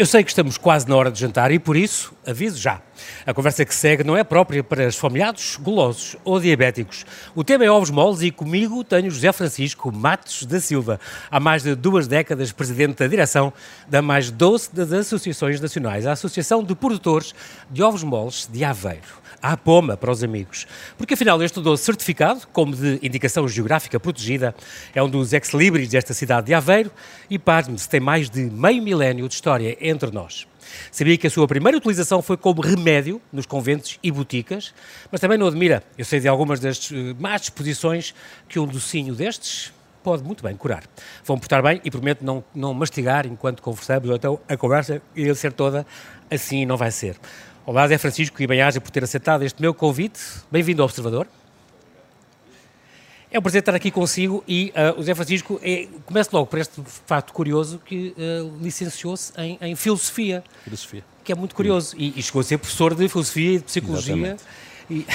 Eu sei que estamos quase na hora de jantar e por isso aviso já. A conversa que segue não é própria para esfomeados, golosos ou diabéticos. O tema é ovos moles e comigo tenho José Francisco Matos da Silva, há mais de duas décadas presidente da direção da mais doce das associações nacionais, a Associação de Produtores de Ovos Moles de Aveiro à poma para os amigos. Porque afinal este doce certificado, como de indicação geográfica protegida, é um dos ex-libris desta cidade de Aveiro e, pasme-se, tem mais de meio milénio de história entre nós. Sabia que a sua primeira utilização foi como remédio nos conventos e boticas, mas também não admira. Eu sei de algumas das uh, más disposições que um docinho destes pode muito bem curar. Vão portar bem e prometo não, não mastigar enquanto conversamos, ou então a conversa ia ser toda assim não vai ser. Olá, Zé Francisco, e bem-aja por ter aceitado este meu convite. Bem-vindo ao Observador. É um prazer estar aqui consigo e uh, o Zé Francisco, é, começo logo por este fato curioso que uh, licenciou-se em, em, Filosofia. Filosofia. Que é muito curioso. E, e, chegou a ser professor de Filosofia e de Psicologia. Exatamente. E,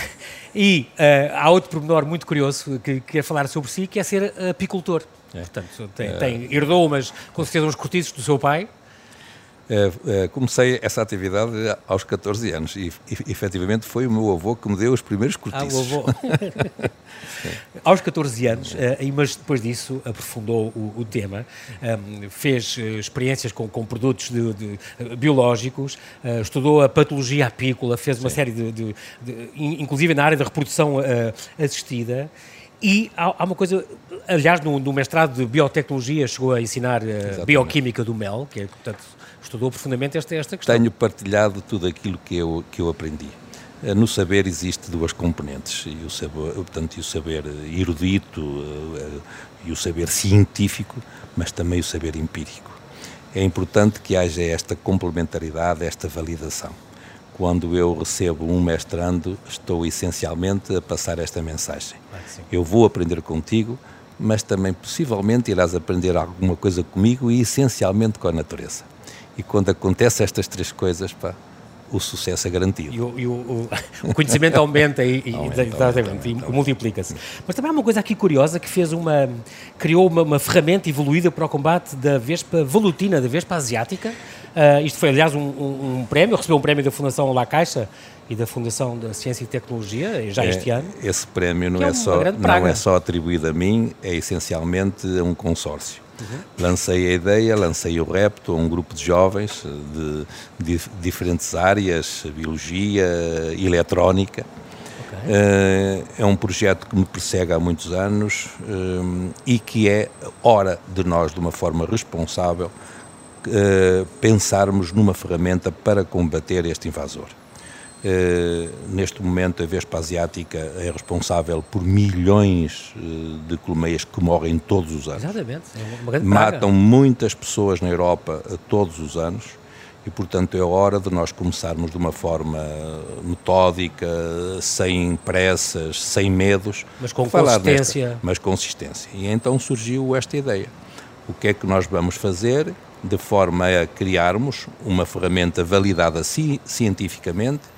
e uh, há outro pormenor muito curioso que quer falar sobre si, que é ser apicultor. É. Portanto, tem, tem, herdou, mas com certeza, uns cortiços do seu pai. Uh, uh, comecei essa atividade aos 14 anos e, efetivamente foi o meu avô que me deu os primeiros cortiços. Ah, o avô. aos 14 anos, uh, mas depois disso aprofundou o, o tema, fez experiências com, com produtos de, de, biológicos, estudou a patologia apícola, fez uma Sim. série de, de, de, inclusive na área da reprodução assistida. E há, uma coisa, aliás, no, no, mestrado de biotecnologia chegou a ensinar uh, bioquímica do mel, que é, portanto, estudou profundamente esta, esta questão. Tenho partilhado tudo aquilo que eu, que eu aprendi. Eh, no saber existe duas componentes, e o saber, portanto, o saber erudito eh, e o saber científico, mas também o saber empírico. É importante que haja esta complementaridade, esta validação. Quando eu recebo um mestrando, estou essencialmente a passar esta mensagem. eu vou aprender contigo, mas também possivelmente irás aprender alguma coisa comigo e essencialmente com a natureza. E quando acontece estas três coisas, pá, o sucesso é garantido. E o, e o, o conhecimento aumenta e, aumenta, exatamente, aumenta, e multiplica-se. Mas também há uma coisa aqui curiosa que fez uma, criou uma, uma ferramenta evoluída para o combate da vespa volutina, da vespa asiática. Uh, isto foi, aliás, um, um, um, prémio, recebeu um prémio da Fundação La Caixa e da Fundação da Ciência e Tecnologia, já é, este ano. Esse prémio não é, é só, não é só atribuído a mim, é essencialmente a um consórcio. Uhum. Lancei a ideia, lancei o repto a um grupo de jovens de, de diferentes áreas, biologia, eletrónica. Okay. Uh, é um projeto que me persegue há muitos anos uh, e que é hora de nós, de uma forma responsável, pensarmos numa ferramenta para combater este invasor. Uh, neste momento, a Vespa Asiática é responsável por milhões uh, de colmeias que morrem todos os anos. Exatamente, é uma grande Matam muitas pessoas na Europa uh, todos os anos e, portanto, é hora de nós começarmos de uma forma metódica, sem pressas, sem medos. Mas com consistência. Nesta, mas consistência. E então surgiu esta ideia. O que é que nós vamos fazer de forma a criarmos uma ferramenta validada ci cientificamente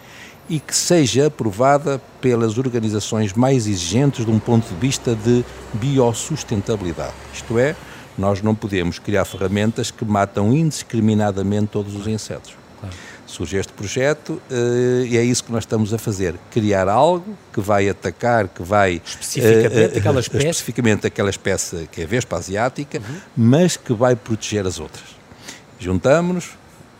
e que seja aprovada pelas organizações mais exigentes de um ponto de vista de biosustentabilidade. Isto é, nós não podemos criar ferramentas que matam indiscriminadamente todos os insetos. Claro. Surge este projeto uh, e é isso que nós estamos a fazer: criar algo que vai atacar, que vai. Especificamente uh, aquela espécie? Especificamente aquela espécie que é a Vespa asiática, uhum. mas que vai proteger as outras. Juntamos-nos,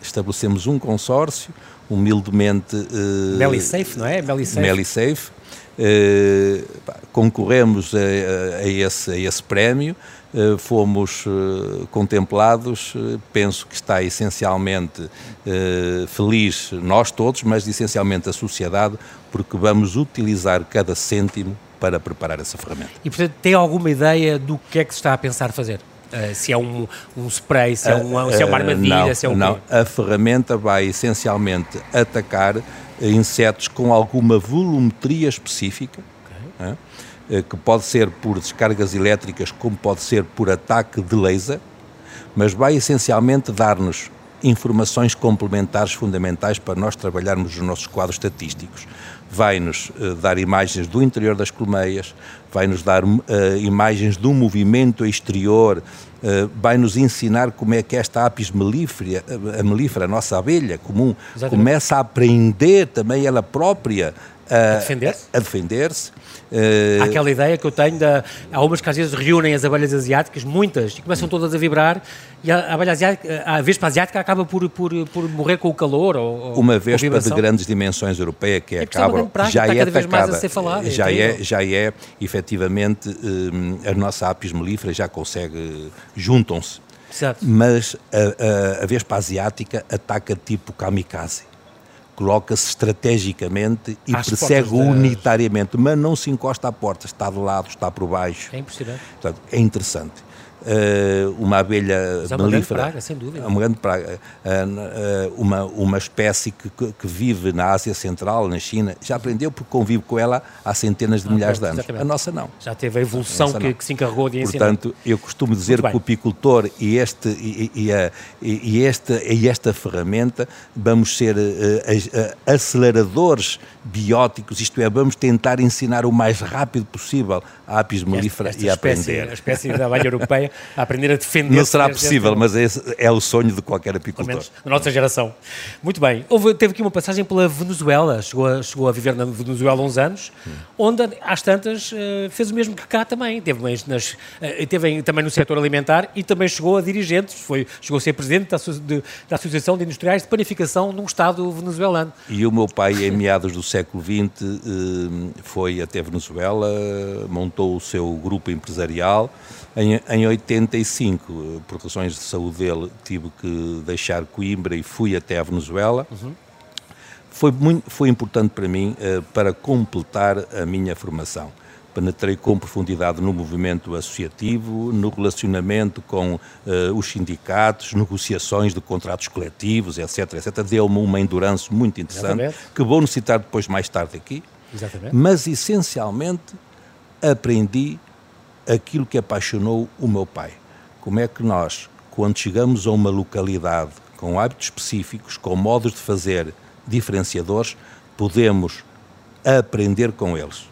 estabelecemos um consórcio, humildemente. Uh, Melisafe, não é? Melisafe. Melisafe. Uh, concorremos a, a, esse, a esse prémio, uh, fomos uh, contemplados, penso que está essencialmente feliz nós todos, mas essencialmente a sociedade, porque vamos utilizar cada cêntimo para preparar essa ferramenta. E, portanto, tem alguma ideia do que é que se está a pensar fazer? Uh, se é um, um spray, se é, um, se é uma armadilha, não, se é um Não, a ferramenta vai essencialmente atacar insetos com alguma volumetria específica, okay. uh, que pode ser por descargas elétricas, como pode ser por ataque de laser, mas vai essencialmente dar-nos informações complementares fundamentais para nós trabalharmos os nossos quadros estatísticos. Vai-nos uh, dar imagens do interior das colmeias, vai-nos dar uh, imagens do movimento exterior, uh, vai-nos ensinar como é que esta apis melífera, a melífera, a nossa abelha comum, Exatamente. começa a aprender também ela própria a, a defender-se. A, a defender-se. Uh... Há aquela ideia que eu tenho, de, há umas que às vezes reúnem as abelhas asiáticas, muitas, e começam todas a vibrar, e a, abelha asiática, a vespa asiática acaba por, por, por morrer com o calor. Ou, Uma vespa de grandes dimensões europeia que é acaba, praga, já é atacada, falado, já, é, já é, efetivamente, um, a nossa apis melífera já consegue, juntam-se. Mas a, a, a vespa asiática ataca tipo kamikaze coloca-se estrategicamente e Às persegue unitariamente, mas não se encosta à porta, está de lado, está por baixo. É impressionante. Portanto, é interessante. Uh, uma abelha Mas é uma melífera. Grande praga, sem dúvida. Uma grande praga. Uh, uh, uma, uma espécie que, que, vive na Ásia Central, na China, já aprendeu porque convive com ela há centenas de ah, milhares de anos. Exatamente. A nossa não. Já teve a evolução a que, que, se encarregou de ensinar. Portanto, eu costumo dizer que o apicultor e, este, e, e, a, e, esta, e esta ferramenta vamos ser aceleradores bióticos, isto é, vamos tentar ensinar o mais rápido possível a apis mellifera e a aprender. A espécie da abelha europeia a aprender a defender. Não será possível, mas esse é o sonho de qualquer apicultor. Menos da nossa geração. Muito bem. Houve, teve aqui uma passagem pela Venezuela, chegou a, chegou a viver na Venezuela há uns anos, hum. onde às tantas eh, fez o mesmo que cá também. Teve, nas, eh, teve também no setor alimentar e também chegou a dirigente, foi, chegou a ser presidente da, de, da Associação de Industriais de Panificação num Estado venezuelano. E o meu pai, em meados do século XX, eh, foi até Venezuela, montou o seu grupo empresarial em, em 85, por razões de saúde dele, tive que deixar Coimbra e fui até a Venezuela. Uhum. Foi, muito, foi importante para mim uh, para completar a minha formação. Penetrei com profundidade no movimento associativo, no relacionamento com uh, os sindicatos, negociações de contratos coletivos, etc. etc. Deu-me uma endurance muito interessante, Exatamente. que vou necessitar depois mais tarde aqui. Exatamente. Mas, essencialmente, aprendi aquilo que apaixonou o meu pai. Como é que nós, quando chegamos a uma localidade com hábitos específicos, com modos de fazer diferenciadores, podemos aprender com eles.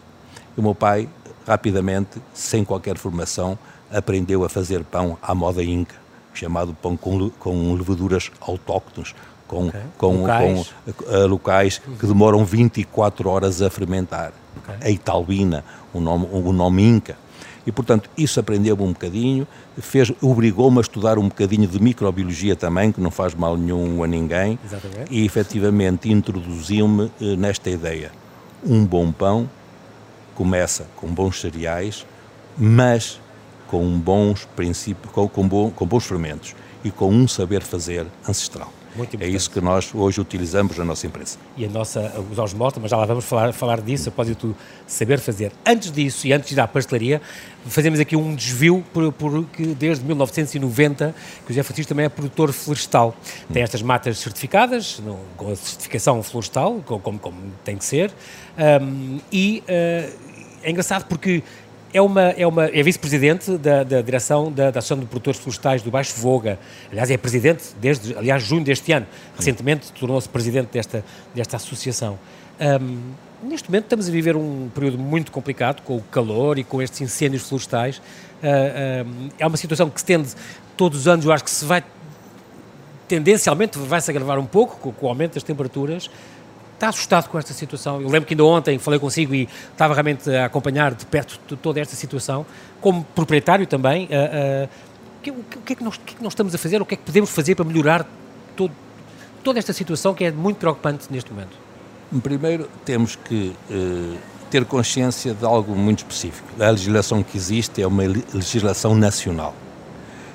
O meu pai, rapidamente, sem qualquer formação, aprendeu a fazer pão à moda inca, chamado pão com, com levaduras autóctones, com, okay. com, locais. com uh, locais que demoram 24 horas a fermentar. Okay. A italbina, o nome, o nome inca. E, portanto, isso aprendeu-me um bocadinho, fez, obrigou-me a estudar um bocadinho de microbiologia também, que não faz mal nenhum a ninguém, Exatamente. e efetivamente introduziu-me eh, nesta ideia. Um bom pão começa com bons cereais, mas com bons princípios, com, com, bom, com bons fermentos e com um saber fazer ancestral. É isso que nós hoje utilizamos na nossa empresa. E a nossa, os osmóveis, mas já lá vamos falar, falar disso, após tu saber fazer. Antes disso e antes de ir à pastelaria, fazemos aqui um desvio, porque desde 1990 que o José Francisco também é produtor florestal. Tem estas matas certificadas, com a certificação florestal, como, como tem que ser, um, e uh, é engraçado porque é, uma, é, uma, é vice-presidente da, da direção da, da Associação de Produtores Florestais do Baixo Voga. Aliás, é presidente desde, aliás, junho deste ano. Recentemente tornou-se presidente desta, desta associação. Um, neste momento estamos a viver um período muito complicado com o calor e com estes incêndios florestais. Uh, um, é uma situação que se tende todos os anos, eu acho que se vai tendencialmente vai-se agravar um pouco com, com o aumento das temperaturas está assustado com esta situação. Eu lembro que ainda ontem falei consigo e estava realmente a acompanhar de perto toda esta situação, como proprietário também. Uh, uh, o, que, o, que é que nós, o que é que nós estamos a fazer? O que é que podemos fazer para melhorar todo, toda esta situação que é muito preocupante neste momento? Primeiro, temos que uh, ter consciência de algo muito específico. A legislação que existe é uma legislação nacional.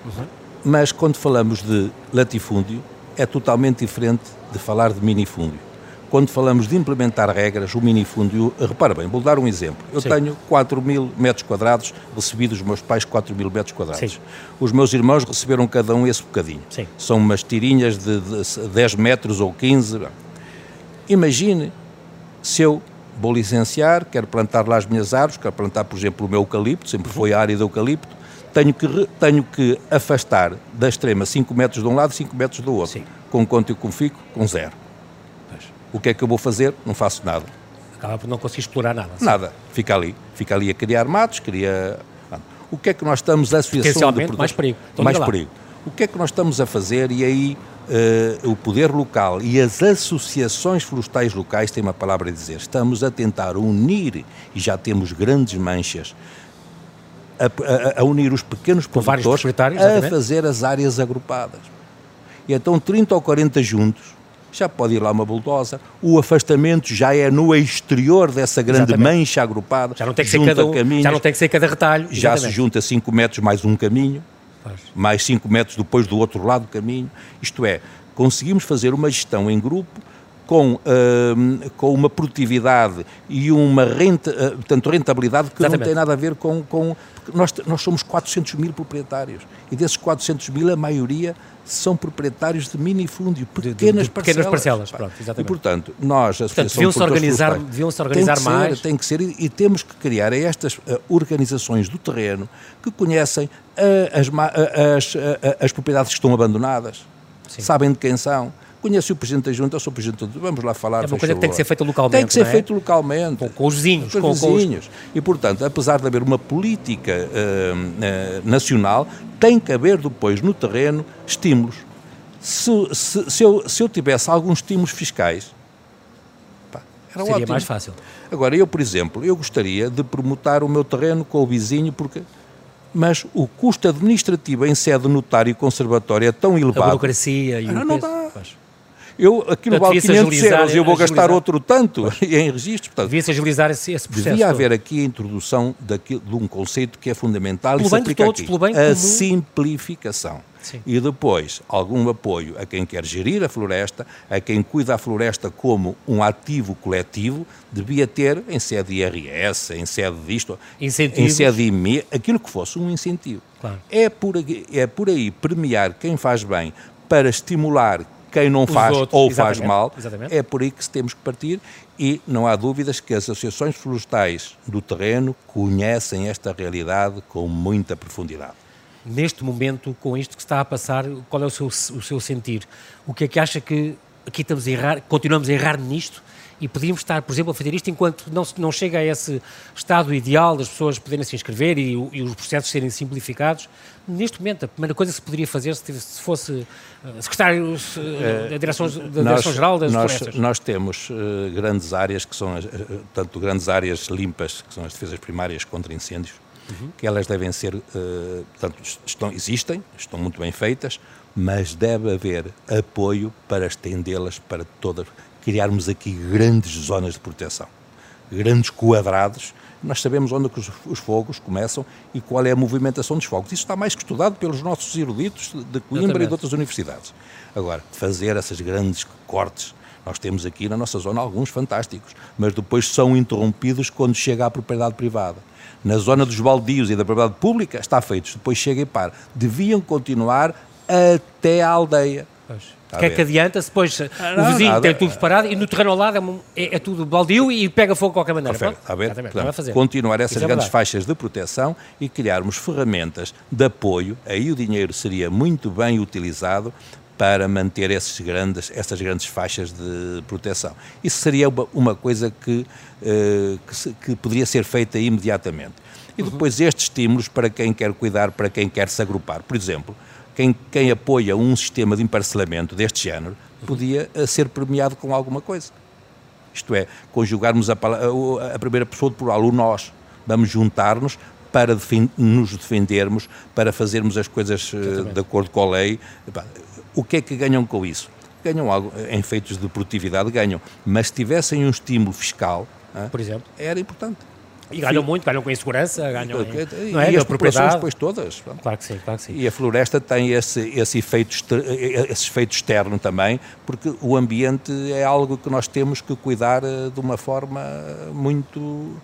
Uhum. Mas quando falamos de latifúndio, é totalmente diferente de falar de minifúndio quando falamos de implementar regras, o minifúndio, repara bem, vou dar um exemplo. Eu Sim. tenho 4 mil metros quadrados, recebi dos meus pais 4 mil metros quadrados. Sim. Os meus irmãos receberam cada um esse bocadinho. Sim. São umas tirinhas de, de 10 metros ou 15. Imagine se eu vou licenciar, quero plantar lá as minhas árvores, quero plantar, por exemplo, o meu eucalipto, sempre foi a área do eucalipto, tenho que, tenho que afastar da extrema 5 metros de um lado e 5 metros do outro. Sim. Com quanto eu fico? Com zero. O que é que eu vou fazer? Não faço nada. Acaba por não conseguir explorar nada. Assim. Nada, fica ali. Fica ali a criar matos, cria... O que é que nós estamos, a associação de... mais perigo. Então, mais perigo. O que é que nós estamos a fazer e aí uh, o poder local e as associações florestais locais têm uma palavra a dizer. Estamos a tentar unir, e já temos grandes manchas, a, a, a unir os pequenos produtores a fazer as áreas agrupadas. E então 30 ou 40 juntos, já pode ir lá uma bulldozer, o afastamento já é no exterior dessa grande exatamente. mancha agrupada, já não tem que ser cada, caminhos, já não tem que ser cada retalho. Já exatamente. se junta 5 metros mais um caminho, Pois. mais 5 metros depois do outro lado do caminho. Isto é, conseguimos fazer uma gestão em grupo com, uh, com uma produtividade e uma renta, uh, portanto, rentabilidade que Exatamente. não tem nada a ver com. com nós, nós somos 400 mil proprietários e desses 400 mil, a maioria são proprietários de minifúndio, pequenas, de, de, de pequenas parcelas. Pronto, exatamente. E, portanto, nós, a portanto, deviam-se organizar, deviam -se organizar tem mais. Ser, tem que ser, e, temos que criar estas uh, organizações do terreno que conhecem uh, as, uh, as, as propriedades que estão abandonadas, Sim. sabem de quem são, conhece o Presidente da Junta, eu sou Presidente da Junta, vamos lá falar. É uma coisa que tem que ser feita localmente. Tem que ser é? feito localmente. Com, com os vizinhos. Com, com os vizinhos. E, portanto, apesar de haver uma política uh, uh, nacional, tem que haver depois no terreno estímulos. Se, se, se, eu, se eu tivesse alguns estímulos fiscais, era Seria ótimo. mais fácil. Agora, eu, por exemplo, eu gostaria de promotar o meu terreno com o vizinho porque mas o custo administrativo em sede notário e conservatório é tão elevado. A burocracia e o não, não dá. Eu, aquilo vale 500 euros e eu vou gastar outro tanto em registros. Portanto, Devia-se agilizar esse, esse processo. Devia haver aqui a introdução daquilo, de um conceito que é fundamental pelo e se aplica todos, aqui. Pelo bem a simplificação. Sim. E depois, algum apoio a quem quer gerir a floresta, a quem cuida a floresta como um ativo coletivo, devia ter em sede IRS, em sede disto, Incentivos. em sede IME, aquilo que fosse um incentivo. Claro. É, por, é por aí premiar quem faz bem para estimular quem não faz outros, ou faz mal, exatamente. é por aí que temos que partir e não há dúvidas que as associações florestais do terreno conhecem esta realidade com muita profundidade. Neste momento, com isto que está a passar, qual é o seu, o seu sentir? O que é que acha que aqui estamos a errar, continuamos a errar nisto? E podíamos estar, por exemplo, a fazer isto enquanto não, não chega a esse estado ideal das pessoas poderem se inscrever e, e os processos serem simplificados. Neste momento, a primeira coisa que se poderia fazer se, se fosse uh, secretário uh, da Direção-Geral das nós, Florestas. Nós temos uh, grandes áreas que são, tanto grandes áreas limpas, que são as defesas primárias contra incêndios, uhum. que elas devem ser, uh, portanto, estão, existem, estão muito bem feitas, mas deve haver apoio para estendê-las para todas criarmos aqui grandes zonas de proteção, grandes quadrados. Nós sabemos onde os, os fogos começam e qual é a movimentação dos fogos. Isso está mais que estudado pelos nossos eruditos de Coimbra Exatamente. e de outras universidades. Agora, fazer essas grandes cortes, nós temos aqui na nossa zona alguns fantásticos, mas depois são interrompidos quando chega à propriedade privada. Na zona dos baldios e da propriedade pública está feito, depois chega e para. Deviam continuar até à aldeia. Pois. O que é que adianta se depois ah, o vizinho nada. tem tudo parado e no terreno ao lado é, é, é tudo baldio e pega fogo de qualquer maneira? Confere, a ver? Portanto, continuar essas Isso é grandes é faixas de proteção e criarmos ferramentas de apoio, aí o dinheiro seria muito bem utilizado para manter esses grandes, essas grandes faixas de proteção. Isso seria uma, uma coisa que, uh, que, se, que, poderia ser feita imediatamente. E uhum. depois uhum. estes estímulos para quem quer cuidar, para quem quer se agrupar. Por exemplo, quem, quem apoia um sistema de emparcelamento deste género podia eh, ser premiado com alguma coisa. Isto é, conjugarmos a, a primeira pessoa de plural, o nós. Vamos juntar-nos para nos defendermos, para fazermos as coisas uh, de acordo com a lei. O que é que ganham com isso? Ganham algo, em feitos de produtividade, ganham. Mas se tivessem um estímulo fiscal, por exemplo, era importante. E ganham muito, ganham com insegurança, ganham em, e, não é, e as populações depois todas. Claro que sim, claro que sim. E a floresta tem esse, esse, efeito, esse efeito externo também, porque o ambiente é algo que nós temos que cuidar eh, de uma forma muito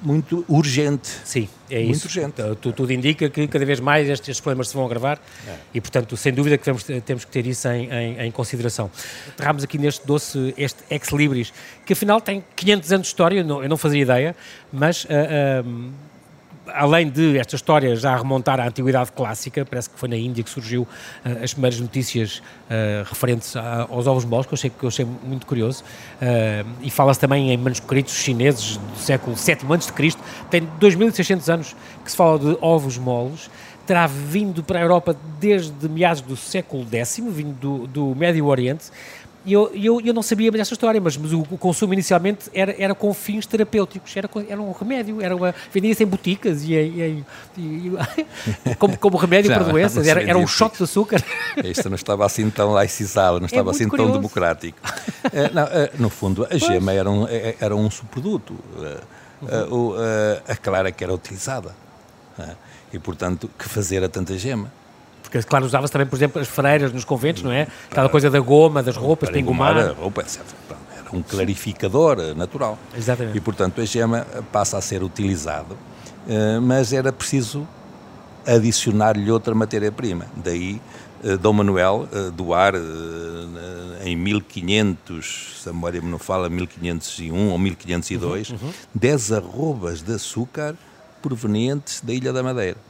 muito urgente. Sim, é muito isso. urgente. Então, tudo indica que cada vez mais estes, estes problemas se vão agravar é. e, portanto, sem dúvida que temos, temos que ter isso em, em, em consideração. Aterramos aqui neste doce, este Ex Libris, que afinal tem 500 anos de história, eu não, eu não fazia ideia, mas uh, uh, além de esta história já remontar à antiguidade clássica, parece que foi na Índia que surgiu uh, as primeiras notícias uh, referentes a, aos ovos moles, que eu achei, que eu achei muito curioso, uh, e fala-se também em manuscritos chineses do século VII a.C., tem 2600 anos que se fala de ovos moles, terá vindo para a Europa desde meados do século X, vindo do, do Médio Oriente, e eu, eu, eu não sabia desta história, mas, mas o, o, consumo inicialmente era, era com fins terapêuticos, era, era um remédio, era uma, vendia-se em boticas e, e, e como, como remédio para doenças, era, era um shot de açúcar. Isto não estava assim tão laicizado, não é estava é assim curioso. tão democrático. uh, não, uh, no fundo, a gema era um, eh, era um subproduto. Uh, uhum. a clara que era utilizada. e, portanto, que fazer a tanta gema? Porque, claro, usava-se também, por exemplo, as freiras nos conventos, não é? Aquela coisa da goma, das roupas, para engomar. a roupa, etc. Era um clarificador eh, natural. Exatamente. E, portanto, a gema passa a ser utilizado, eh, mas era preciso adicionar-lhe outra matéria-prima. Daí, eh, Dom Manuel doar em 1500, se a memória me não fala, 1501 ou 1502, uhum, uhum. 10 arrobas de açúcar provenientes da Ilha da Madeira.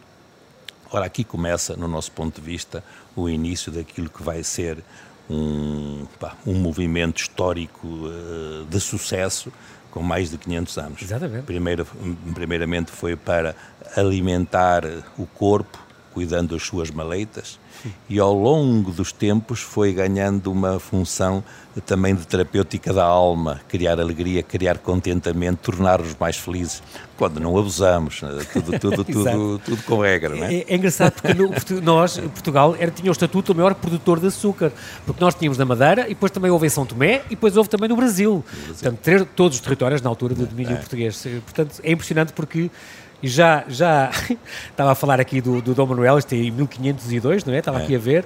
Ora, aqui começa, no nosso ponto de vista, o início daquilo que vai ser um, pá, um movimento histórico uh, de sucesso com mais de 500 anos. Exatamente. Primeiro, primeiramente foi para alimentar o corpo, cuidando das suas maleitas, e ao longo dos tempos foi ganhando uma função também de terapêutica da alma, criar alegria, criar contentamento, tornar-nos mais felizes, quando não abusamos, né? tudo, tudo, tudo, tudo com regra, não é? É, é engraçado porque no, nós, Portugal, era, tinha o estatuto do maior produtor de açúcar, porque nós tínhamos na Madeira e depois também houve em São Tomé e depois houve também no Brasil. Brasil. Portanto, ter todos os territórios na altura do domínio é. português. Portanto, é impressionante porque e já, já estava a falar aqui do, do Dom Manuel, este é em 1502, não é? Estava é. aqui a ver,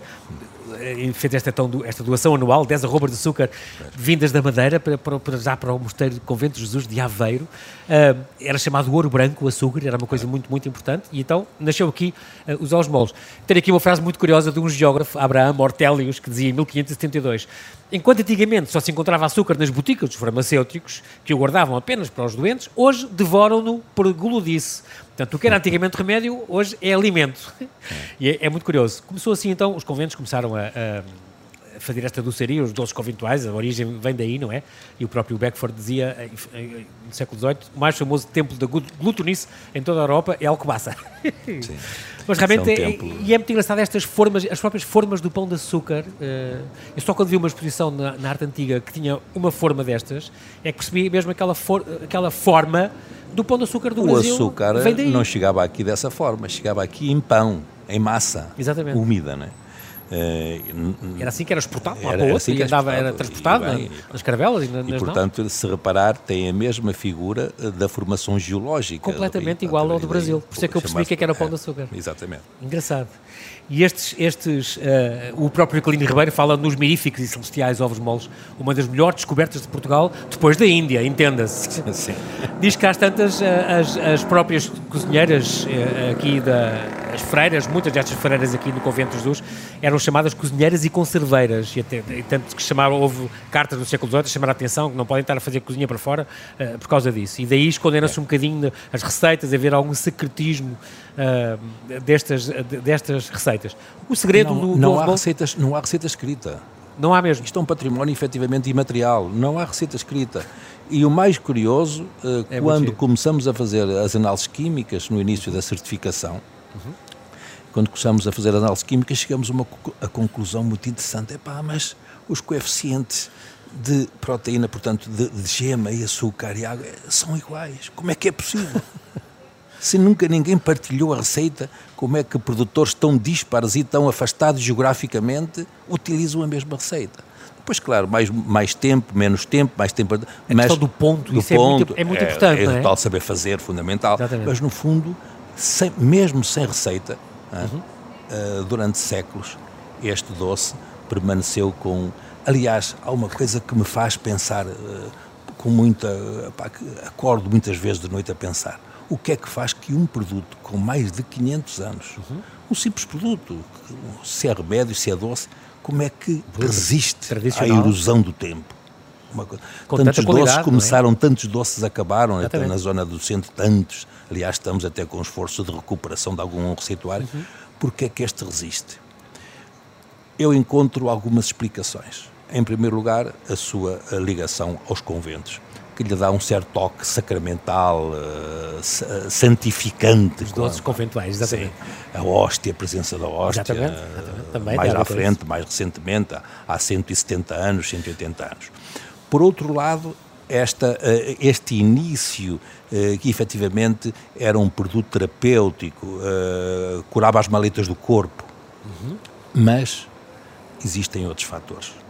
fez esta, esta doação anual, 10 arrobas de açúcar vindas da Madeira para, para, para, já para o Mosteiro do Convento de Jesus de Aveiro. Uh, era chamado ouro branco, o açúcar, era uma coisa muito, muito importante. E então nasceu aqui uh, os osmolos. Tenho aqui uma frase muito curiosa de um geógrafo, Abraham Ortelius, que dizia em 1572: Enquanto antigamente só se encontrava açúcar nas boticas dos farmacêuticos, que o guardavam apenas para os doentes, hoje devoram-no por gulodice. Portanto, o que era antigamente remédio, hoje é alimento. E é, é, muito curioso. Começou assim, então, os conventos começaram a, a fazer esta doçaria, os doces conventuais, a origem vem daí, não é? E o próprio Beckford dizia, no século XVIII, o mais famoso templo da glutonice em toda a Europa é Alcobaça. Sim. Mas realmente, é, é, e é muito engraçado estas formas, as próprias formas do pão de açúcar. Uh, eu só quando vi uma exposição na, na, arte antiga que tinha uma forma destas, é que percebi mesmo aquela, for, aquela forma do pão de açúcar do o Brasil. O açúcar não chegava aqui dessa forma, chegava aqui em pão, em massa Exatamente. úmida, né? Uh, era assim que era exportado lá para o outro, assim e andava, era transportado e, bem, nas caravelas e, nas e portanto, se reparar, tem a mesma figura eh, da formação geológica. Completamente igual ao do Brasil. Por isso é que eu percebi que era o pão de açúcar. Exatamente. Engraçado. E estes, estes uh, o próprio Calino Ribeiro fala nos miríficos e celestiais ovos moles, uma das melhores descobertas de Portugal, depois da Índia, entenda-se. Diz que às tantas, uh, as, as próprias cozinheiras uh, aqui da, as freiras, muitas destas freiras aqui no Convento de Jesus, eram chamadas cozinheiras e conserveiras, e, até, e tanto que chamaram, houve cartas no século XVIII a chamar a atenção que não podem estar a fazer cozinha para fora por causa disso. E daí esconderam-se um bocadinho as receitas, haver algum secretismo destas, destas receitas. O segredo não, do, não há receitas Não há receita escrita. Não há mesmo. Isto é um património efetivamente imaterial, não há receita escrita. E o mais curioso, uh, é quando começamos a fazer as análises químicas no início da certificação, uhum. quando começamos a fazer análises químicas, chegamos a uma a conclusão muito interessante. Epá, mas os coeficientes de proteína, portanto, de, de gema e açúcar e água, são iguais. Como é que é possível? Se nunca ninguém partilhou a receita, como é que produtores tão dispares e tão afastados geograficamente utilizam a mesma receita? Pois claro, mais, mais tempo, menos tempo, mais tempo. A mas do ponto, do isso ponto, é muito, é muito importante. É, é, é? tal saber fazer, fundamental. Exatamente. Mas no fundo, sem, mesmo sem receita, uhum. uh, durante séculos, este doce permaneceu com. Aliás, há uma coisa que me faz pensar uh, com muita. Pá, acordo muitas vezes de noite a pensar o que é que faz que um produto com mais de 500 anos, uhum. um simples produto, se é remédio, se é doce, como é que resiste à erosão do tempo? uma coisa. Com tantos doces é? começaram, é? tantos doces acabaram, até na zona do centro, tantos. Aliás, estamos até com esforço de recuperação de algum receituário. Uhum. Porque é que este resiste? Eu encontro algumas explicações. Em primeiro lugar, a sua ligação aos conventos que lhe dá um certo toque sacramental, uh, santificante. Os doces conventuais, exatamente. Sim, a hóstia, a presença da hóstia. Exatamente, exatamente. Também mais à frente, mais recentemente, há 170 anos, 180 anos. Por outro lado, esta, uh, este início, uh, que efetivamente era um produto terapêutico, curava as maletas do corpo, uhum. mas existem outros fatores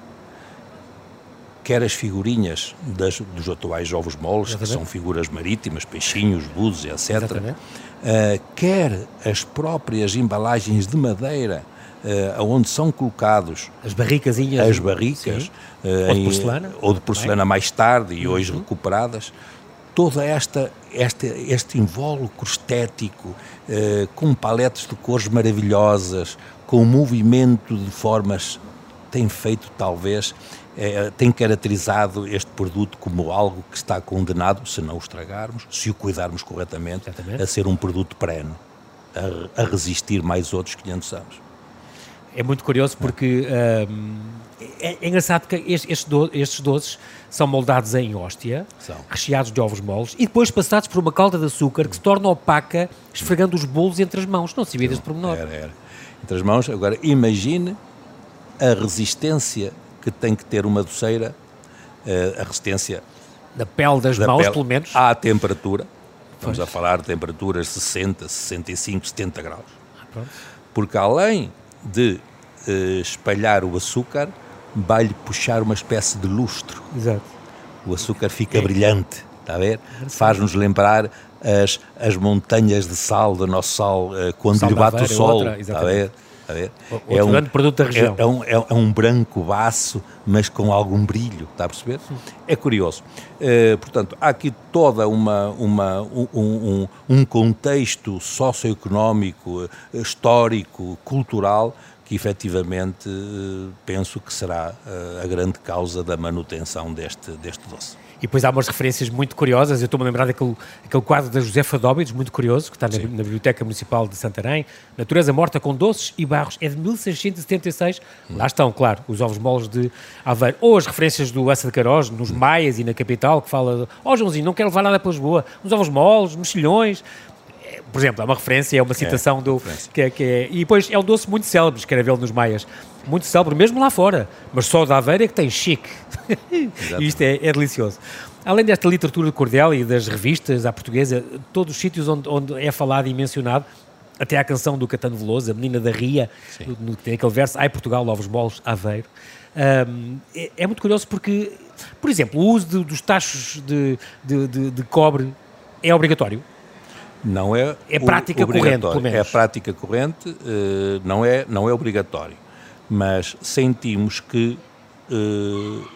quer as figurinhas das, dos atuais ovos moles, Exatamente. que são figuras marítimas, peixinhos, búzios, etc., uh, quer as próprias embalagens de madeira uh, onde são colocados as barricasinhas, as barricas, uh, ou de porcelana, ou de porcelana mais tarde e hoje uhum. recuperadas, toda esta, esta este invólucro estético, uh, com paletes de cores maravilhosas, com movimento de formas, tem feito talvez é, tem caracterizado este produto como algo que está condenado, se não o estragarmos, se o cuidarmos corretamente, Exatamente. a ser um produto perene, a, a, resistir mais outros 500 anos. É muito curioso porque hum, é, é, engraçado que estes, do, estes doces são moldados em hóstia, são. recheados de ovos moles e depois passados por uma calda de açúcar que se torna opaca, esfregando os bolos entre as mãos. Não se vê deste pormenor. Era, era. Entre as mãos. Agora, imagine a resistência que tem que ter uma doceira, uh, a resistência da pele das da mãos, pele, pelo menos, à temperatura. Estamos pois. a falar de temperaturas 60, 65, 70 graus. Ah, Porque além de uh, espalhar o açúcar, vai-lhe puxar uma espécie de lustro. Exato. O açúcar fica é. brilhante, está a ver? Faz-nos lembrar as, as montanhas de sal, do nosso sal, uh, quando sal lhe bate o sol, está a ver? A ver? é um grande produto da região. É, é, um, é, um, branco baço, mas com algum brilho, está a perceber? Sim. É curioso. Uh, portanto, há aqui toda uma, uma, um, um, contexto socioeconómico, eh, histórico, cultural, que efetivamente uh, penso que será a grande causa da manutenção deste, deste doce. E depois há umas referências muito curiosas. Eu estou-me a lembrar daquele, quadro da Josefa Dóbidos, muito curioso, que está na, na, Biblioteca Municipal de Santarém. Natureza morta com doces e barros. É de 1676. Hum. Lá estão, claro, os ovos moles de Aveiro. Ou as referências do Assa de Caroz, nos hum. Maias e na capital, que fala: Ó oh, Joãozinho, não quero levar nada para Lisboa. Uns ovos moles, mexilhões por exemplo, é uma referência, é uma citação é, do. Que é, que é, e depois é um doce muito célebre, escreveu nos Maias. Muito célebre, mesmo lá fora. Mas só da Aveira é que tem chique. e isto é, é, delicioso. Além desta literatura cordial e das revistas à portuguesa, todos os sítios onde, onde é falado e mencionado, até a canção do Catano Veloso, a Menina da Ria, no, tem aquele verso, Ai Portugal, Novos Bolos, Aveiro. Um, é, é, muito curioso porque, por exemplo, o uso de, dos tachos de, de, de, de cobre é obrigatório? Não é, é prática corrente, pelo menos. É prática corrente, eh, não é, não é obrigatório. Mas sentimos que uh,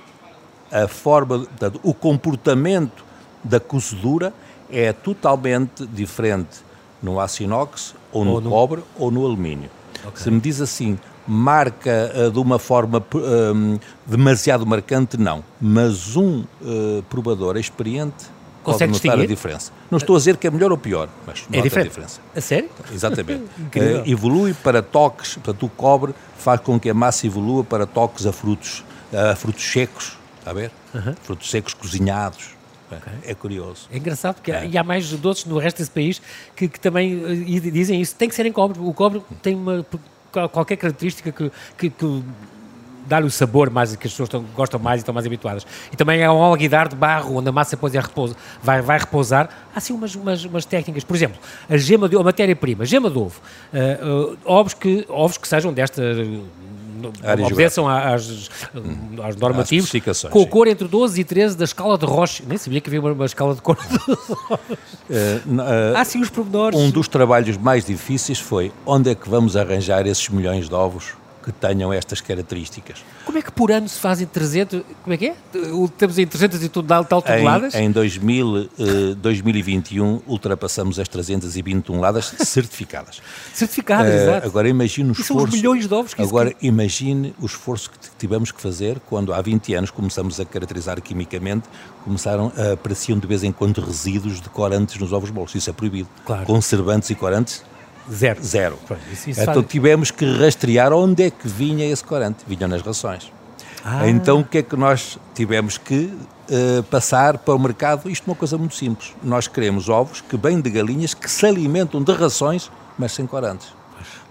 a forma, portanto, o comportamento da cozedura é totalmente diferente no aço inox, ou no, ou no... cobre, ou no alumínio. Okay. Se me diz assim, marca uh, de uma forma uh, demasiado marcante, não. Mas um uh, provador experiente pode notar a diferença. Não estou a dizer que é melhor ou pior, mas é nota diferente. a diferença. A sério? Exatamente. evolui para toques, portanto o cobre faz com que a massa evolua para toques a frutos, a frutos secos, Está a ver? Uhum. Frutos secos cozinhados. Okay. É curioso. É engraçado porque é. Há, há mais doces no resto desse país que, que também uh, dizem isso. Tem que ser em cobre. O cobre tem uma, qualquer característica que, que, que dá-lhe o sabor mais que as pessoas estão, gostam mais e estão mais habituadas. E também é um alguidar de barro, onde a massa depois é repouso, vai, vai repousar. Há assim umas, umas, umas técnicas. Por exemplo, a gema de a matéria-prima, gema de ovo. Uh, uh, ovos, que, ovos que sejam desta obedeçam às, às normativos, com cor entre 12 e 13 da escala de Roche. Nem sabia que havia uma, uma escala de cor. uh, uh, Há sim os pormenores. Um dos trabalhos mais difíceis foi onde é que vamos arranjar esses milhões de ovos que tenham estas características. Como é que por ano se fazem 300, como é que é? Temos em 300 e tal toneladas? Em, em 2000, eh, 2021 ultrapassamos as 320 toneladas certificadas. certificadas, uh, exato. Agora imagine o esforço... São os milhões de ovos que Agora isso... imagine o esforço que tivemos que fazer quando há 20 anos começamos a caracterizar quimicamente, começaram a apareciam de vez em quando resíduos de corantes nos ovos moles. Isso é proibido. Claro. Conservantes e corantes Zero. Zero. isso, isso então faz... tivemos que rastrear onde é que vinha esse corante. Vinha nas rações. Ah. Então o que é que nós tivemos que uh, passar para o mercado? Isto é uma coisa muito simples. Nós queremos ovos que vêm de galinhas que se alimentam de rações, mas sem corantes.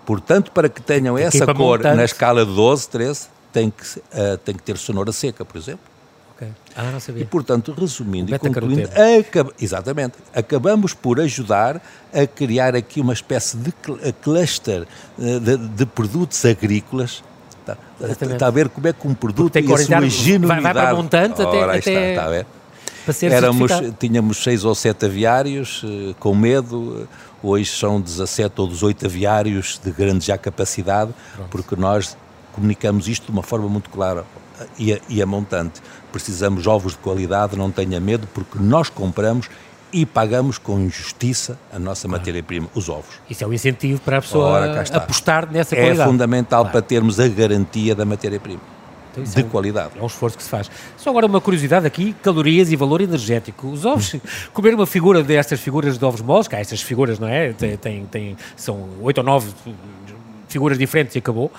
Portanto, para que tenham essa cor montante. na escala de 12, 13, tem que, uh, tem que ter cenoura seca, por exemplo. Okay. Ah, não sabia. E, portanto, resumindo e concluindo, exatamente, acabamos por ajudar a criar aqui uma espécie de cluster eh, de, de produtos agrícolas Está, está, a ver como é que um produto tem e a sua genuinidade... Vai, vai para montante até... Ora, até... Está, está Éramos, tínhamos seis ou sete aviários eh, com medo, hoje são 17 ou 18 aviários de grande já capacidade, Pronto. porque nós comunicamos isto de uma forma muito clara e a, e a montante. Precisamos ovos de qualidade, não tenha medo, porque nós compramos e pagamos com justiça a nossa claro. matéria-prima, os ovos. Isso é um incentivo para a pessoa Ora, apostar nessa é qualidade. É fundamental claro. para termos a garantia da matéria-prima. Então, de é um, qualidade. É um esforço que se faz. Só agora uma curiosidade aqui, calorias e valor energético. Os ovos, comer uma figura destas figuras de ovos moles, há estas figuras, não é? Tem, tem, tem, são oito ou nove figuras diferentes e acabou.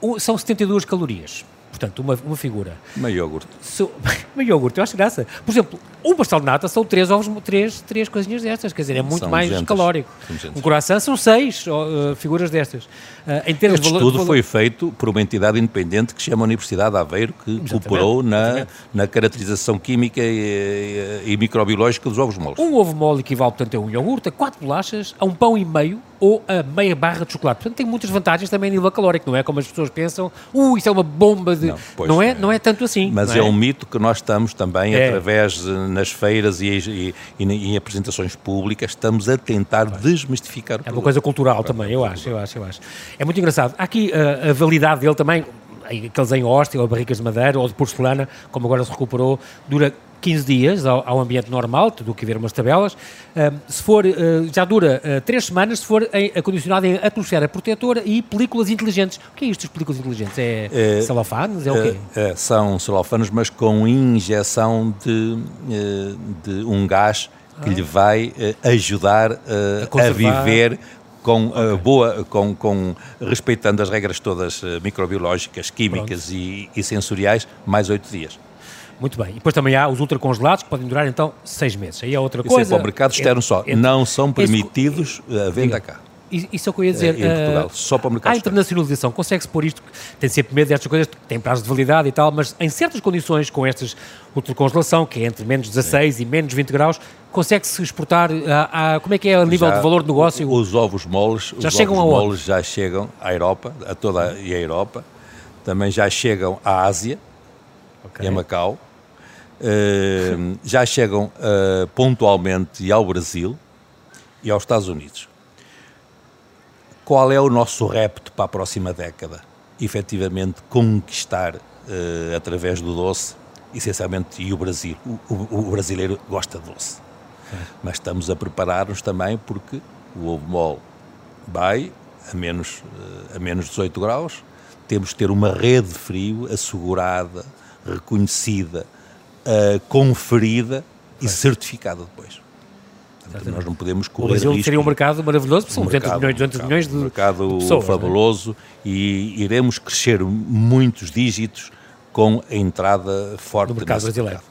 Uh, são 72 calorias portanto, uma, uma figura. Uma iogurte. So, uma iogurte, eu acho graça. Por exemplo, um pastel de nata são três ovos, três, três coisinhas destas, quer dizer, é muito são mais gentas. calórico. Um coração são seis uh, figuras destas. Uh, em termos este estudo valor... foi feito por uma entidade independente que se chama Universidade de Aveiro, que exatamente, cooperou na, na caracterização química e, e, e, microbiológica dos ovos moles. Um ovo mole equivale, portanto, a um iogurte, a quatro bolachas, a um pão e meio ou a meia barra de chocolate. Portanto, tem muitas vantagens também a nível calórico, não é como as pessoas pensam, uh, isso é uma bomba de... Não, não é, não é tanto assim. Mas é? é? um mito que nós estamos também, é. através, nas feiras e, e, e, em apresentações públicas, estamos a tentar desmistificar o É uma coisa cultural também, eu acho, eu acho, eu acho. É muito engraçado. Há aqui uh, a validade dele também, aqueles em hóstia ou barricas de madeira ou de porcelana, como agora se recuperou, dura 15 dias ao, ao ambiente normal, tudo o que ver umas tabelas. Uh, se for, uh, já dura uh, 3 semanas se for em, acondicionado em atmosfera protetora e películas inteligentes. O que é isto, as películas inteligentes? É, é celofanes? É o quê? É, são celofanes, mas com injeção de, eh, de um gás que ah. lhe vai eh, ajudar eh, a, a viver com okay. uh, boa, com, com respeitando as regras todas uh, microbiológicas, químicas e, e, sensoriais, mais oito dias. Muito bem. E depois também há os ultracongelados que podem durar então seis meses. Aí é outra coisa. Isso é para o mercado externo só. Não são permitidos a venda cá. Isso é o que eu ia dizer. em Portugal, uh, só para o mercado. Há internacionalização, consegue-se pôr isto, tem sempre medo destas coisas, tem prazo de validade e tal, mas em certas condições, com estas ultracongelação, que é entre menos 16 Sim. e menos 20 graus, consegue-se exportar a, a, como é que é a nível já, de valor de negócio? Os ovos moles, já os chegam ovos moles já chegam à Europa, a toda e a Europa, também já chegam à Ásia okay. e a Macau uh, já chegam uh, pontualmente ao Brasil e aos Estados Unidos. Qual é o nosso repto para a próxima década? Efetivamente, conquistar uh, através do doce, essencialmente, e o Brasil. O, o, o brasileiro gosta de doce. É. Mas estamos a preparar-nos também porque o ovo mole vai a menos, a menos 18 graus, temos de ter uma rede de frio assegurada, reconhecida, uh, conferida e certificada depois. Portanto, nós não podemos correr O Brasil risco. seria um mercado maravilhoso, são um 200 mercado, milhões, 200 milhões de, um mercado de pessoas. É? fabuloso e iremos crescer muitos dígitos com a entrada forte do mercado brasileiro. Mercado.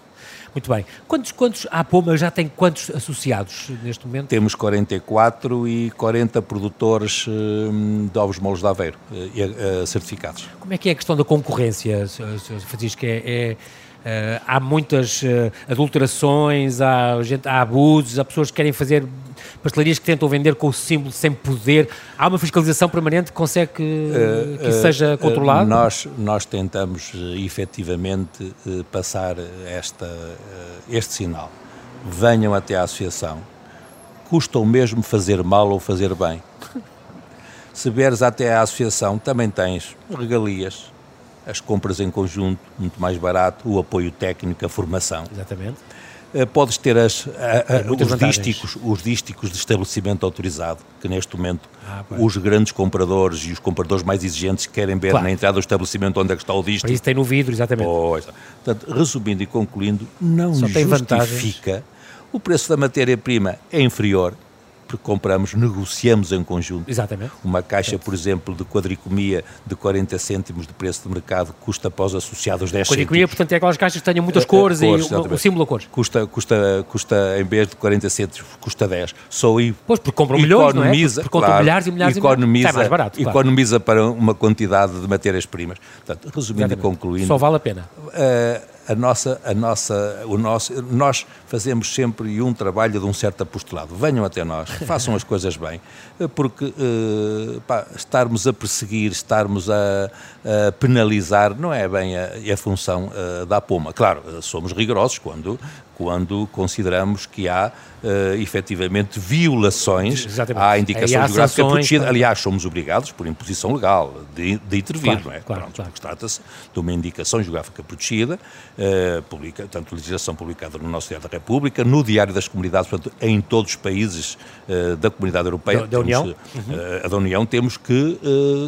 Muito bem. Quantos, quantos, a Poma já tem quantos associados neste momento? Temos 44 e 40 produtores hum, de ovos moles de Aveiro uh, certificados. Como é que é a questão da concorrência, Sr. Francisco? É, é Uh, há muitas uh, adulterações, há, gente, há abusos, há pessoas que querem fazer pastelarias que tentam vender com o símbolo sem poder. Há uma fiscalização permanente que consegue que, uh, que isso seja controlado? nós, nós tentamos efetivamente passar esta, este sinal. Venham até à associação. Custa o mesmo fazer mal ou fazer bem. Se vieres até à associação, também tens regalias, as compras em conjunto, muito mais barato, o apoio técnico, a formação. Exatamente. Uh, podes ter as, a, a, os, dísticos, os dísticos de estabelecimento autorizado, que neste momento ah, os grandes compradores e os compradores mais exigentes querem ver claro. na entrada do estabelecimento onde é que está o dístico. Para isso tem no vidro, exatamente. Pois. Portanto, resumindo e concluindo, não Só justifica o preço da matéria-prima é inferior, porque compramos, negociamos em conjunto. Exatamente. Uma caixa, por exemplo, de quadricomia de 40 cêntimos de preço de mercado custa após associados 10 quadricomia, cêntimos. portanto, é aquelas caixas que tenham muitas cores, cores e o, o símbolo a cores. Custa, custa, custa, em vez de 40 cêntimos, custa 10. Só aí pois, porque compram milhões, não é? Porque, porque claro, milhares e milhares economiza, e milhares. mais barato, claro. Economiza para uma quantidade de matérias-primas. Portanto, resumindo Exatamente. e concluindo... Só vale a pena. Uh, a nossa, a nossa, o nosso, nós fazemos sempre um trabalho de um certo apostolado. Venham até nós, façam as coisas bem, porque uh, pá, estarmos a perseguir, estarmos a, a, penalizar, não é bem a, a função uh, da POMA. Claro, somos rigorosos quando, quando consideramos que há uh, efetivamente violações Exatamente. à indicação geográfica protegida. Aliás, somos obrigados, por imposição legal, de, de intervir, claro, não é? Claro, claro. Trata-se de uma indicação geográfica protegida, uh, publica, tanto legislação publicada no nosso Diário da República, no Diário das Comunidades, portanto, em todos os países uh, da Comunidade Europeia, da, da União. Uhum. a da União, temos que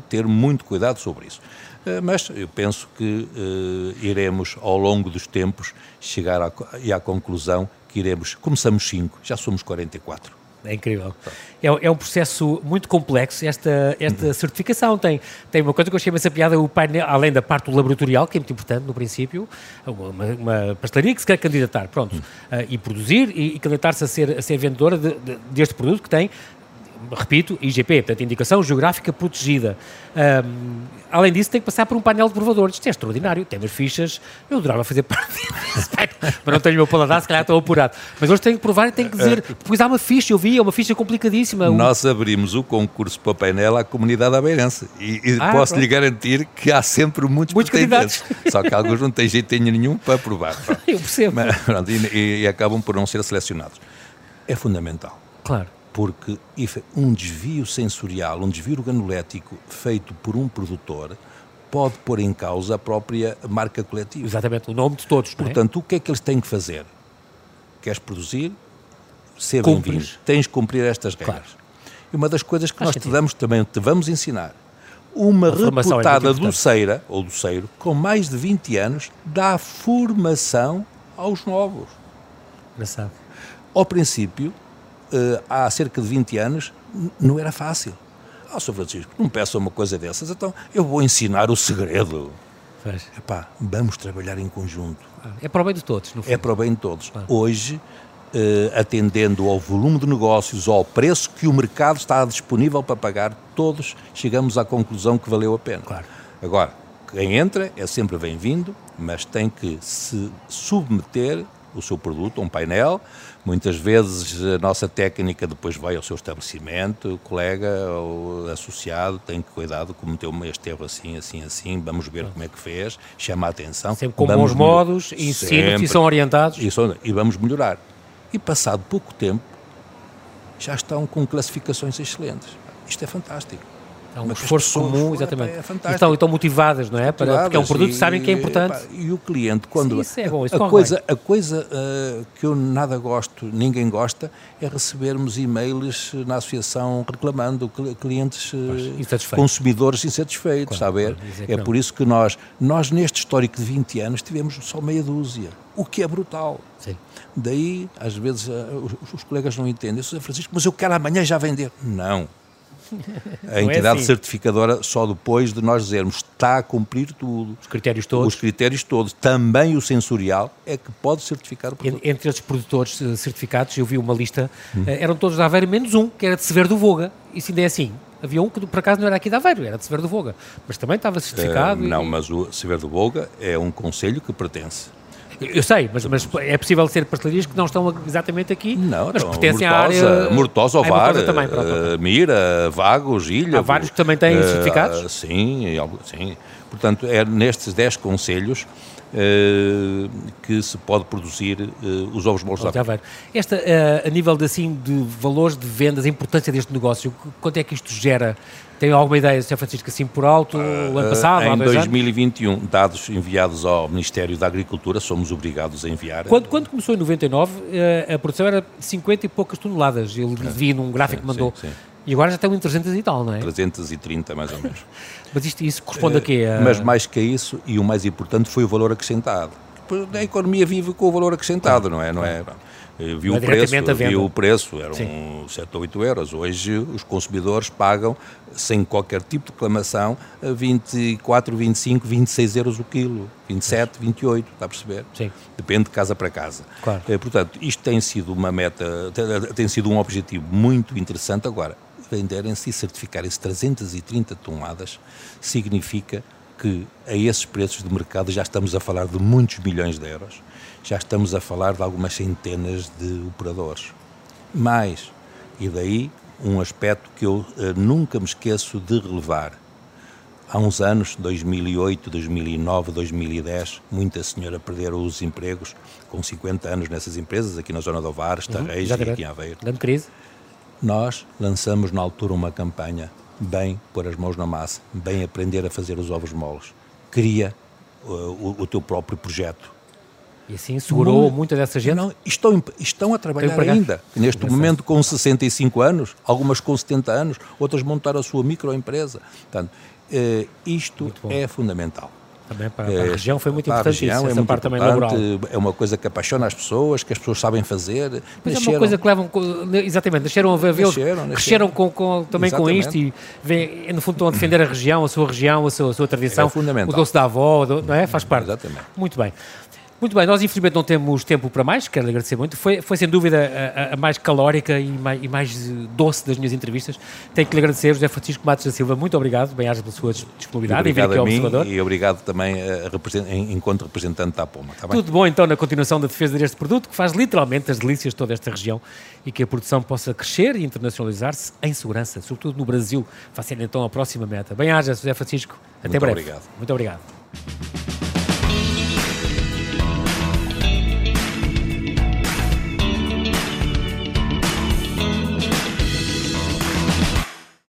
ter muito cuidado sobre isso. Eh, mas eu penso que uh, iremos, ao longo dos tempos, chegar à, à conclusão que iremos, começamos 5, já somos 44. É incrível. É, é, um processo muito complexo esta, esta uhum. certificação. Tem, tem uma coisa que eu achei mais piada, o painel, além da parte do laboratorial, que é muito importante no princípio, uma, uma pastelaria que se quer candidatar, pronto, uhum. uh, e produzir e, e candidatar-se a ser, a ser vendedora de, de, deste produto que tem repito, IGP, portanto, Indicação Geográfica Protegida. Um, além disso, tem que passar por um painel de provadores. Isto é extraordinário. Temos fichas. Eu adorava fazer parte disso, mas não tenho o meu paladar, se calhar estou apurado. Mas hoje tenho que provar e tenho que dizer. Depois há uma ficha, eu vi, é uma ficha complicadíssima. Nós abrimos o concurso para o painel à comunidade abeirense e, e ah, posso lhe garantir que há sempre muitos, muitos candidatos. Só que alguns não têm jeito nenhum para provar. eu percebo. Mas, pronto, e, e acabam por não ser selecionados. É fundamental. Claro porque um desvio sensorial, um desvio organolético feito por um produtor pode pôr em causa a própria marca coletiva. Exatamente, o nome de todos. É? Portanto, é? o que é que eles têm que fazer? Queres produzir? Ser bem-vindo. Tens de cumprir estas regras. Claro. E uma das coisas que Faz nós sentido. te damos também, te vamos ensinar, uma é reputada é doceira, ou doceiro, com mais de 20 anos, dá formação aos novos. Engraçado. Ao princípio, uh, há cerca de 20 anos, não era fácil. Ah, oh, Sr. Francisco, não peça uma coisa dessas, então eu vou ensinar o segredo. Faz. Epá, vamos trabalhar em conjunto. É para o bem de todos, fundo. É para o bem de todos. Hoje, uh, atendendo ao volume de negócios, ao preço que o mercado está disponível para pagar, todos chegamos à conclusão que valeu a pena. Claro. Agora, quem entra é sempre bem-vindo, mas tem que se submeter o seu produto, um painel. Muitas vezes a nossa técnica depois vai ao seu estabelecimento, o colega ou associado tem que cuidado, cometeu este erro assim, assim, assim, vamos ver como é que fez, chama a atenção. Sempre com bons modos, ensinos e são orientados. E, e vamos melhorar. E passado pouco tempo, já estão com classificações excelentes. Isto é fantástico. É um esforço comum, exatamente. É e estão, estão motivadas, não é? Para, porque é um produto que sabem que é importante. E, e o cliente, quando. Sim, isso é bom, isso a, coisa, a coisa uh, que eu nada gosto, ninguém gosta, é recebermos e-mails na associação reclamando clientes uh, consumidores insatisfeitos, claro? Claro, é, é por isso que nós, nós, neste histórico de 20 anos, tivemos só meia dúzia, o que é brutal. Sim. Daí, às vezes, uh, os, os, colegas não entendem. Eu sou Francisco, mas eu quero amanhã já vender. Não a é entidade é assim. certificadora só depois de nós dizermos está a cumprir tudo. Os critérios todos. Os critérios todos. Também o sensorial é que pode certificar o produto. Entre esses produtores eh, certificados, eu vi uma lista, hum. eram todos da Aveiro, menos um, que era de Severo do Voga. Isso ainda é assim. Havia um que por acaso não era aqui da Aveiro, era de Severo do Voga. Mas também estava certificado. Uh, não, e... mas o Severo do Voga é um conselho que pertence eu sei, mas, mas é possível ser pastelarias que não estão exatamente aqui, não, mas então, pertencem Mortosa, à área... Mortosa, Ovar, uh, também, uh, Mira, Vagos, Ilha... Há vários que também têm uh, certificados? Sim, sim. Portanto, é nestes 10 conselhos uh, que se pode produzir uh, os ovos moles da Aveiro. Esta, uh, a nível de, assim, de valores de vendas, a importância deste negócio, quanto é que isto gera? Tem alguma ideia, Sr. Francisco, assim por alto, o ano passado? Em 2021, anos? dados enviados ao Ministério da Agricultura, somos obrigados a enviar. Quando, quando começou em 99, a produção era 50 e poucas toneladas. Ele vi num gráfico sim, que mandou. Sim, sim. E agora já estão em 300 e tal, não é? 330, mais ou menos. Mas isto, isso corresponde a quê? A... Mas mais que isso, e o mais importante, foi o valor acrescentado. A economia vive com o valor acrescentado, não é? Não é? Viu o, preço, viu o preço, eram Sim. 7 ou 8 euros. Hoje os consumidores pagam, sem qualquer tipo de reclamação, 24, 25, 26 euros o quilo, 27, 28, está a perceber? Sim. Depende de casa para casa. Claro. Portanto, isto tem sido uma meta, tem sido um objetivo muito interessante. Agora, venderem-se e certificarem-se 330 toneladas significa que a esses preços de mercado já estamos a falar de muitos milhões de euros, já estamos a falar de algumas centenas de operadores. Mais, e daí um aspecto que eu uh, nunca me esqueço de relevar. Há uns anos, 2008, 2009, 2010, muita senhora perderam os empregos com 50 anos nessas empresas, aqui na zona do Ovar, Estarreja uhum, e aqui em Aveiro. Grande crise. Nós lançamos na altura uma campanha bem pôr as mãos na massa, bem aprender a fazer os ovos moles. Cria uh, o, o, teu próprio projeto. E assim segurou Muito, muita dessa gente? Não, estão, estão a trabalhar ainda. Neste momento, com 65 anos, algumas com 70 anos, outras montaram a sua microempresa. Portanto, uh, isto é fundamental. Também para, para a é, região foi muito importante região isso, é essa parte também laboral. É uma coisa que apaixona as pessoas, que as pessoas sabem fazer. Mas nasceram, é uma coisa que levam, exatamente, nasceram a ver, nasceram, cresceram com, com, também exatamente. com isto e vem, no fundo estão a defender a região, a sua região, a sua, a sua tradição. É fundamental. O doce da avó, não é? Faz parte. Exatamente. Muito bem. Muito bem, nós infelizmente não temos tempo para mais, quero lhe agradecer muito. Foi, foi sem dúvida a, a mais calórica e mais, e mais, doce das minhas entrevistas. Tenho que lhe agradecer, José Francisco Matos da Silva, muito obrigado, bem-aja pela sua disponibilidade e vir aqui ao Observador. E obrigado também a, a, enquanto representante da Poma. Tá Tudo bom então na continuação da defesa deste produto, que faz literalmente as delícias de toda esta região e que a produção possa crescer e internacionalizar-se em segurança, sobretudo no Brasil, fazendo então a próxima meta. Bem-aja, José Francisco. Até muito breve. Obrigado. Muito obrigado.